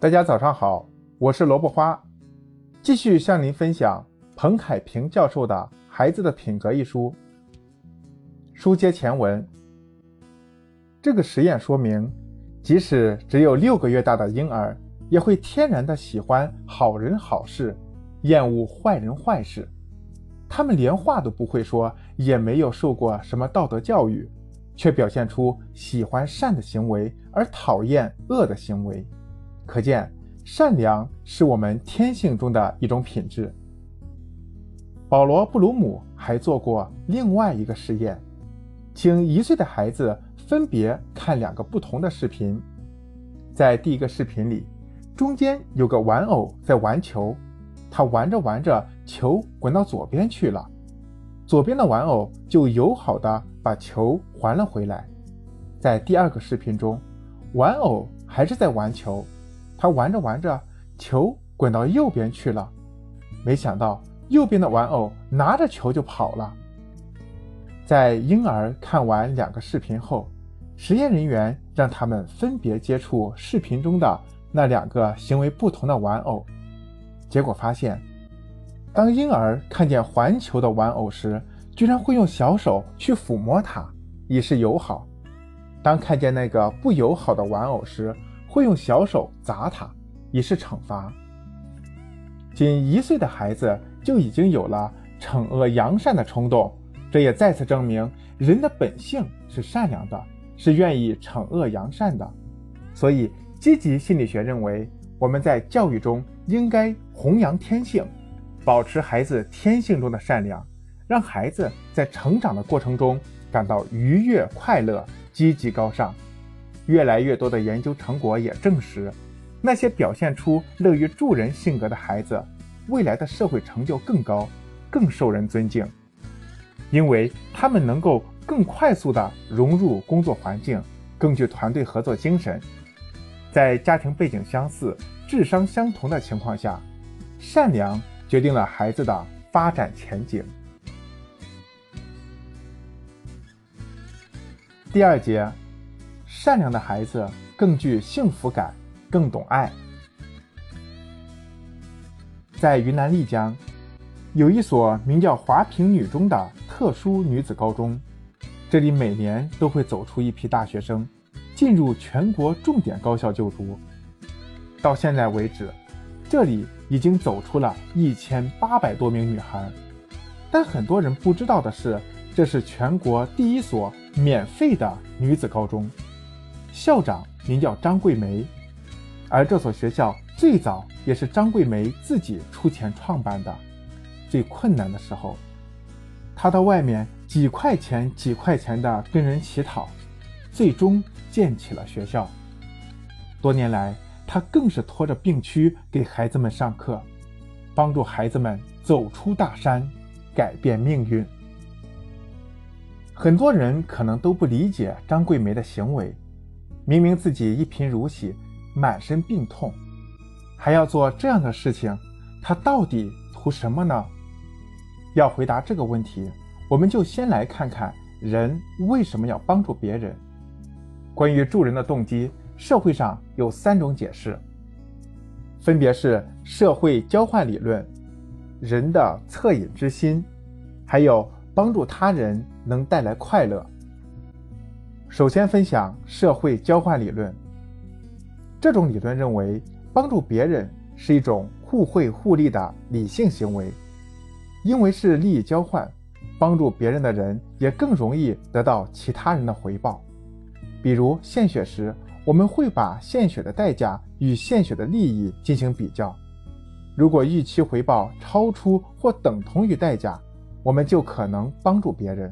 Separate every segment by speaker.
Speaker 1: 大家早上好，我是萝卜花，继续向您分享彭凯平教授的《孩子的品格》一书。书接前文，这个实验说明，即使只有六个月大的婴儿，也会天然的喜欢好人好事，厌恶坏人坏事。他们连话都不会说，也没有受过什么道德教育，却表现出喜欢善的行为而讨厌恶的行为。可见，善良是我们天性中的一种品质。保罗·布鲁姆还做过另外一个实验，请一岁的孩子分别看两个不同的视频。在第一个视频里，中间有个玩偶在玩球，他玩着玩着，球滚到左边去了，左边的玩偶就友好的把球还了回来。在第二个视频中，玩偶还是在玩球。他玩着玩着，球滚到右边去了。没想到右边的玩偶拿着球就跑了。在婴儿看完两个视频后，实验人员让他们分别接触视频中的那两个行为不同的玩偶。结果发现，当婴儿看见环球的玩偶时，居然会用小手去抚摸它，以示友好；当看见那个不友好的玩偶时，会用小手砸他，以示惩罚。仅一岁的孩子就已经有了惩恶扬善的冲动，这也再次证明人的本性是善良的，是愿意惩恶扬善的。所以，积极心理学认为，我们在教育中应该弘扬天性，保持孩子天性中的善良，让孩子在成长的过程中感到愉悦、快乐、积极高尚。越来越多的研究成果也证实，那些表现出乐于助人性格的孩子，未来的社会成就更高，更受人尊敬，因为他们能够更快速地融入工作环境，更具团队合作精神。在家庭背景相似、智商相同的情况下，善良决定了孩子的发展前景。第二节。善良的孩子更具幸福感，更懂爱。在云南丽江，有一所名叫华坪女中的特殊女子高中，这里每年都会走出一批大学生，进入全国重点高校就读。到现在为止，这里已经走出了一千八百多名女孩。但很多人不知道的是，这是全国第一所免费的女子高中。校长名叫张桂梅，而这所学校最早也是张桂梅自己出钱创办的。最困难的时候，她到外面几块钱几块钱的跟人乞讨，最终建起了学校。多年来，她更是拖着病躯给孩子们上课，帮助孩子们走出大山，改变命运。很多人可能都不理解张桂梅的行为。明明自己一贫如洗，满身病痛，还要做这样的事情，他到底图什么呢？要回答这个问题，我们就先来看看人为什么要帮助别人。关于助人的动机，社会上有三种解释，分别是社会交换理论、人的恻隐之心，还有帮助他人能带来快乐。首先分享社会交换理论。这种理论认为，帮助别人是一种互惠互利的理性行为，因为是利益交换，帮助别人的人也更容易得到其他人的回报。比如献血时，我们会把献血的代价与献血的利益进行比较，如果预期回报超出或等同于代价，我们就可能帮助别人。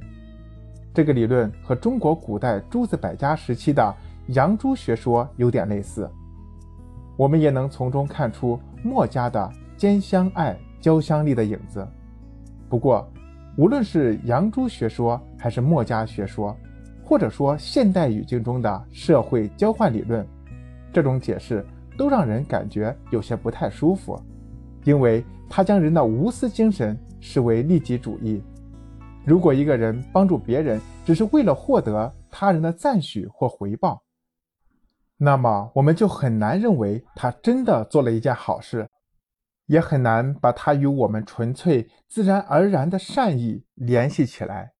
Speaker 1: 这个理论和中国古代诸子百家时期的杨朱学说有点类似，我们也能从中看出墨家的兼相爱、交相利的影子。不过，无论是杨朱学说还是墨家学说，或者说现代语境中的社会交换理论，这种解释都让人感觉有些不太舒服，因为它将人的无私精神视为利己主义。如果一个人帮助别人只是为了获得他人的赞许或回报，那么我们就很难认为他真的做了一件好事，也很难把他与我们纯粹、自然而然的善意联系起来。